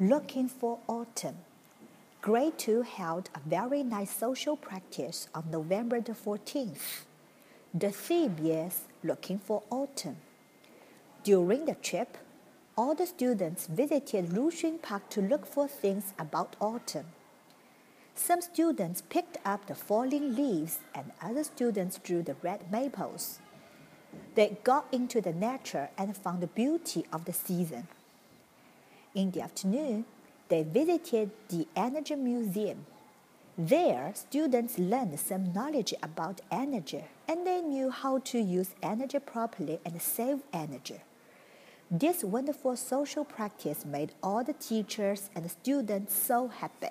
Looking for Autumn. Grade 2 held a very nice social practice on November the 14th. The theme is Looking for Autumn. During the trip, all the students visited Luxun Park to look for things about autumn. Some students picked up the falling leaves and other students drew the red maples. They got into the nature and found the beauty of the season. In the afternoon, they visited the Energy Museum. There, students learned some knowledge about energy and they knew how to use energy properly and save energy. This wonderful social practice made all the teachers and students so happy.